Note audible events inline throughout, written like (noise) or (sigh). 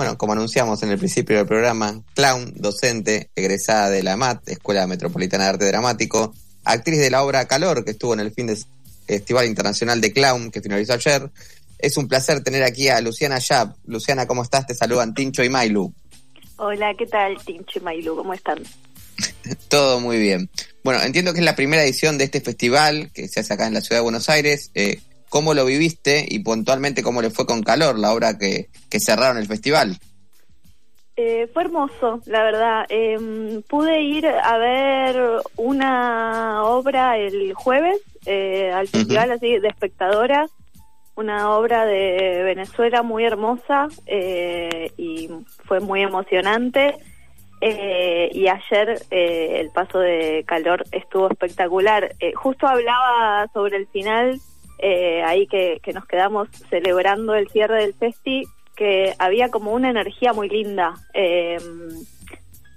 bueno, como anunciamos en el principio del programa, clown, docente, egresada de la MAT, Escuela Metropolitana de Arte Dramático, actriz de la obra Calor, que estuvo en el fin de Festival Internacional de Clown, que finalizó ayer. Es un placer tener aquí a Luciana Yap. Luciana, ¿cómo estás? Te saludan Tincho y Mailu. Hola, ¿qué tal, Tincho y Mailu? ¿Cómo están? (laughs) Todo muy bien. Bueno, entiendo que es la primera edición de este festival que se hace acá en la ciudad de Buenos Aires. Eh, ¿Cómo lo viviste y puntualmente cómo le fue con Calor, la obra que, que cerraron el festival? Eh, fue hermoso, la verdad. Em, pude ir a ver una obra el jueves eh, al festival así de espectadora, una obra de Venezuela muy hermosa eh, y fue muy emocionante. y ayer el paso de calor estuvo espectacular. justo hablaba sobre el final, ahí que, que nos quedamos celebrando el cierre del festi que había como una energía muy linda, em,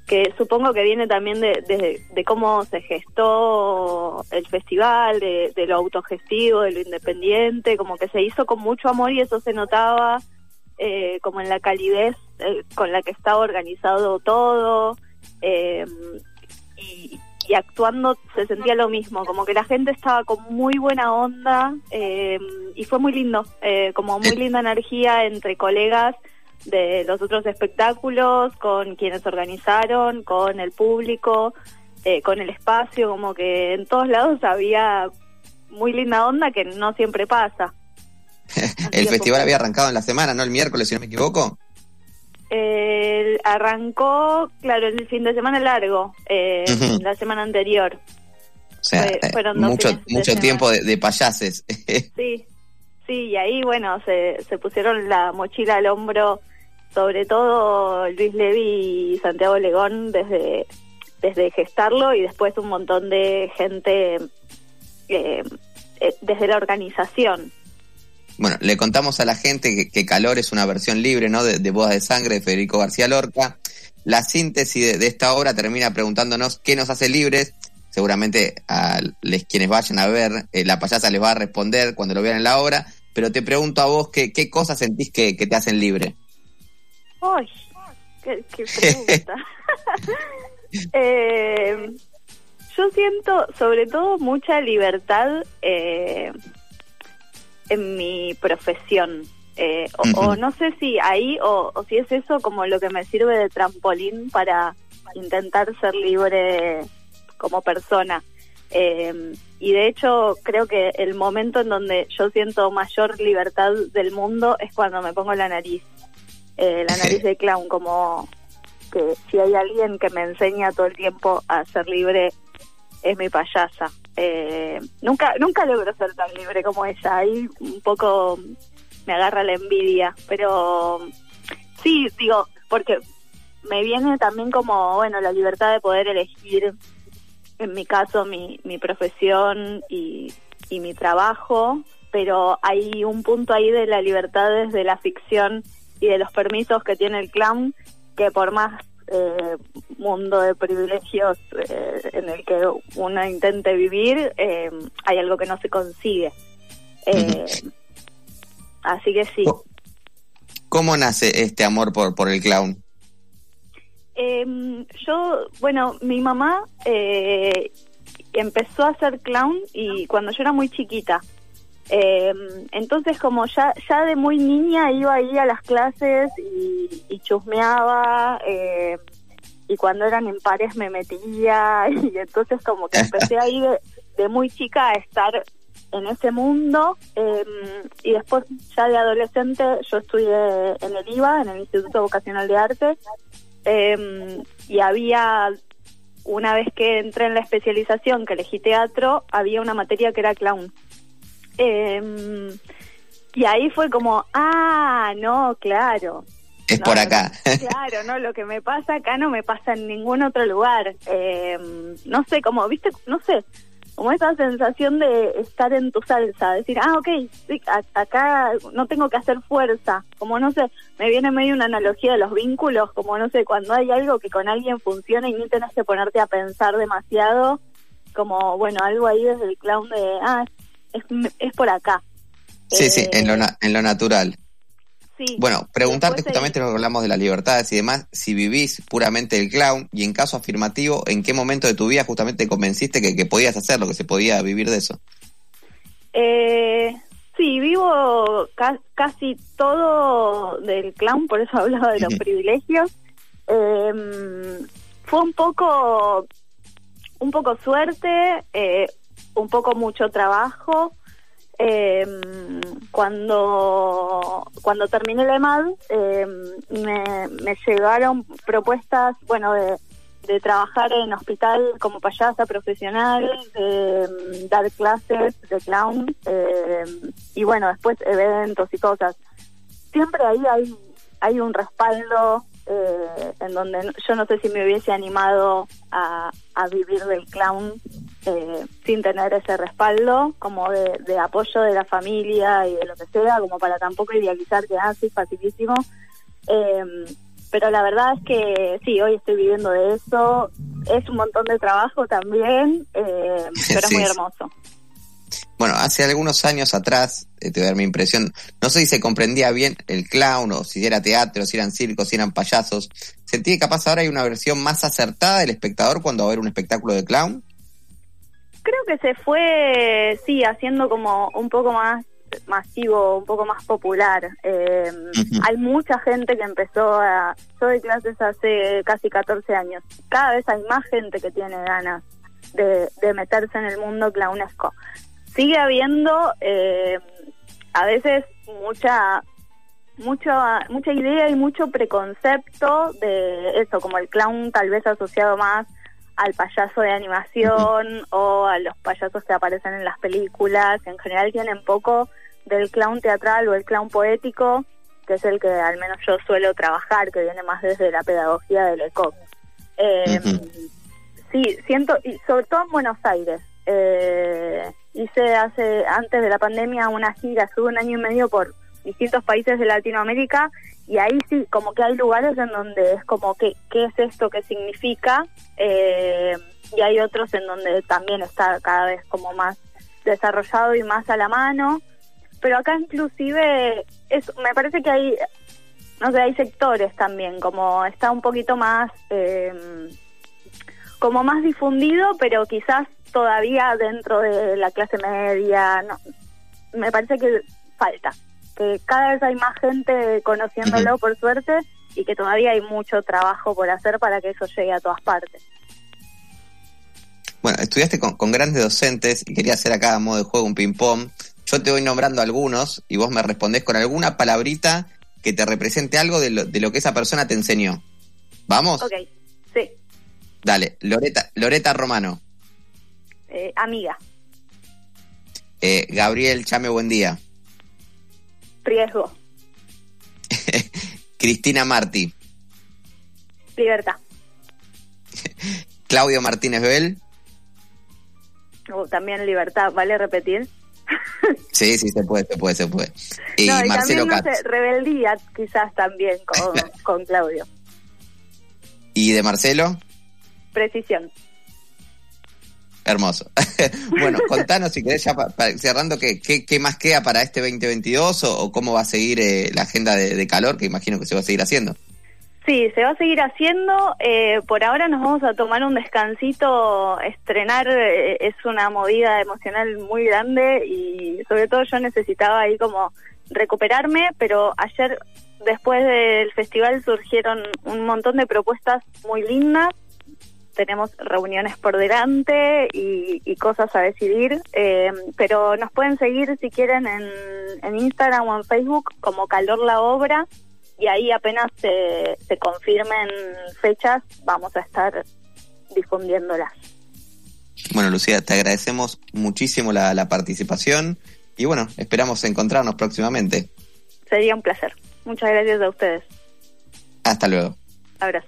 que supongo que viene también de, de, cómo se gestó el festival, de, lo autogestivo, de lo independiente, como que se hizo con mucho amor y eso se notaba eh, como en la calidez eh, con la que estaba organizado todo. Y, y actuando se sentía lo mismo, como que la gente estaba con muy buena onda eh, y fue muy lindo, eh, como muy linda energía entre colegas de los otros espectáculos, con quienes organizaron, con el público, eh, con el espacio, como que en todos lados había muy linda onda que no siempre pasa. (laughs) el festival había arrancado en la semana, ¿no? El miércoles, si no me equivoco. Eh, arrancó, claro, el fin de semana largo, eh, la semana anterior. O sea, eh, fueron mucho, mucho tiempo de, payases. (laughs) sí, sí, y ahí, bueno, se, se pusieron la mochila al hombro, sobre todo Luis Levi y Santiago Legón, desde, desde gestarlo y después un montón de gente eh, desde la organización. Bueno, le contamos a la gente que, Calor es una versión libre, ¿no? De, de Bodas de Sangre de Federico García Lorca. La síntesis de, esta obra termina preguntándonos qué nos hace libres. Seguramente a les, quienes vayan a ver, eh, la payasa les va a responder cuando lo vean en la obra. Pero te pregunto a vos, ¿qué, qué cosas sentís que, te hacen libre? ¡Ay! ¡Qué, pregunta! (laughs) Eh, yo siento sobre todo mucha libertad eh, en mi profesión. Eh, o, no sé si ahí o, si es eso como lo que me sirve de trampolín para intentar ser libre como persona. Em, y de hecho creo que el momento en donde yo siento mayor libertad del mundo es cuando me pongo la nariz, eh, la nariz de clown, como que si hay alguien que me enseña todo el tiempo a ser libre es mi payasa. Eh, nunca nunca logro ser tan libre como ella. Ahí un poco me agarra la envidia, pero sí, digo, porque me viene también como, bueno, la libertad de poder elegir, en mi caso, mi, mi profesión y, y mi trabajo, pero hay un punto ahí de la libertad desde la ficción y de los permisos que tiene el clown, que por más eh, mundo de privilegios eh, en el que uno intente vivir, eh, hay algo que no se consigue. Eh, así que sí. ¿Cómo nace este amor por, por el clown? Em, yo, bueno, mi mamá empezó a ser clown y cuando yo era muy chiquita. Eh, entonces como ya ya de muy niña iba ahí a las clases y, chusmeaba eh, y cuando eran en pares me metía (laughs) y entonces como que empecé ahí de, muy chica a estar en ese mundo. Eh, y después ya de adolescente yo estudié en el IVA, en el Instituto Vocacional de Arte. Y había una vez que entré en la especialización que elegí teatro había una materia que era clown eh, y ahí fue como, ah, no, claro. Es por acá. claro, no, lo que me pasa acá no me pasa en ningún otro lugar. Eh, no sé, como, viste, no sé, como esa sensación de estar en tu salsa, decir, ah, ok, sí, acá no tengo que hacer fuerza, como no sé, me viene medio una analogía de los vínculos, como no sé, cuando hay algo que con alguien funciona y no tenés que ponerte a pensar demasiado, como, bueno, algo ahí desde el clown de, ah, es, es por acá. Sí, sí, en lo, eh, en lo natural. Sí. Bueno, preguntarte Después justamente lo que hablamos de las libertades y demás, si vivís puramente el clown y en caso afirmativo, ¿en qué momento de tu vida justamente te convenciste que, que podías hacerlo, que se podía vivir de eso? Eh, sí, vivo ca- casi todo del clown, por eso (laughs) hablaba de los privilegios. Eh, fue un poco, un poco suerte, eh, un poco mucho trabajo. Eh, cuando cuando terminé la EMAD eh, me, me llegaron propuestas bueno de, de trabajar en hospital como payasa profesional de mm, dar clases de clown eh, y bueno después eventos y cosas siempre ahí hay hay un respaldo eh, en donde yo no sé si me hubiese animado a, a vivir del clown eh, sin tener ese respaldo como de, de apoyo de la familia y de lo que sea, como para tampoco idealizar que ah, sí, facilísimo. Eh, pero la verdad es que sí, hoy estoy viviendo de eso. Es un montón de trabajo también, eh, (laughs) pero es muy hermoso. Bueno, hace algunos años atrás, eh, te voy a dar mi impresión, no sé si se comprendía bien el clown o si era teatro, si eran circos, si eran payasos. ¿Sentí que capaz ahora hay una versión más acertada del espectador cuando va a ver un espectáculo de clown? Creo que se fue, sí, haciendo como un poco más masivo, un poco más popular. Eh. Hay mucha gente que empezó a... Yo doy clases hace casi 14 años. Cada vez hay más gente que tiene ganas de, de meterse en el mundo clownesco. Sigue habiendo eh, a veces mucha mucha mucha idea y mucho preconcepto de eso, como el clown tal vez asociado más al payaso de animación o a los payasos que aparecen en las películas, en general tienen poco del clown teatral o el clown poético, que es el que al menos yo suelo trabajar, que viene más desde la pedagogía del ECOC. Eh. Sí, siento, y sobre todo en Buenos Aires. Eh, hice hace antes de la pandemia una gira, estuve un año y medio por distintos países de Latinoamérica y ahí sí, como que hay lugares en donde es como, ¿qué, qué es esto? ¿Qué significa? Eh, y hay otros en donde también está cada vez como más desarrollado y más a la mano. Pero acá inclusive, es, me parece que hay, no sé, hay sectores también, como está un poquito más... Eh, como más difundido, pero quizás todavía dentro de la clase media, no, me parece que falta, que cada vez hay más gente conociéndolo por suerte y que todavía hay mucho trabajo por hacer para que eso llegue a todas partes. Bueno, estudiaste con, con grandes docentes y quería hacer acá a modo de juego un ping-pong. Yo te voy nombrando algunos y vos me respondés con alguna palabrita que te represente algo de lo, de lo que esa persona te enseñó. ¿Vamos? Ok, sí, Dale, Loreta, Loreta Romano, eh, amiga, eh, Gabriel Chame Buen Día, riesgo, (laughs) Cristina Martí, libertad, (laughs) Claudio Martínez Bell. o también libertad, ¿vale repetir? (laughs) Sí, sí, se puede, se puede, se puede. Y no, y Marcelo también, no Katz. sé, rebeldía quizás también con, con Claudio, ¿Y de Marcelo? Precisión. Hermoso. (laughs) bueno, contanos si querés ya pa- pa- cerrando qué, qué, qué más queda para este 2022 o, o cómo va a seguir eh, la agenda de, de calor, que imagino que se va a seguir haciendo. Sí, se va a seguir haciendo. Eh, por ahora nos vamos a tomar un descansito. Estrenar eh, es una movida emocional muy grande y sobre todo yo necesitaba ahí como recuperarme, pero ayer después del festival surgieron un montón de propuestas muy lindas. Tenemos reuniones por delante y, y cosas a decidir, eh, pero nos pueden seguir si quieren en, en Instagram o en Facebook como Calor la Obra y ahí apenas se, se confirmen fechas vamos a estar difundiéndolas. Bueno, Lucía, te agradecemos muchísimo la, la participación y bueno, esperamos encontrarnos próximamente. Sería un placer. Muchas gracias a ustedes. Hasta luego. Abrazo.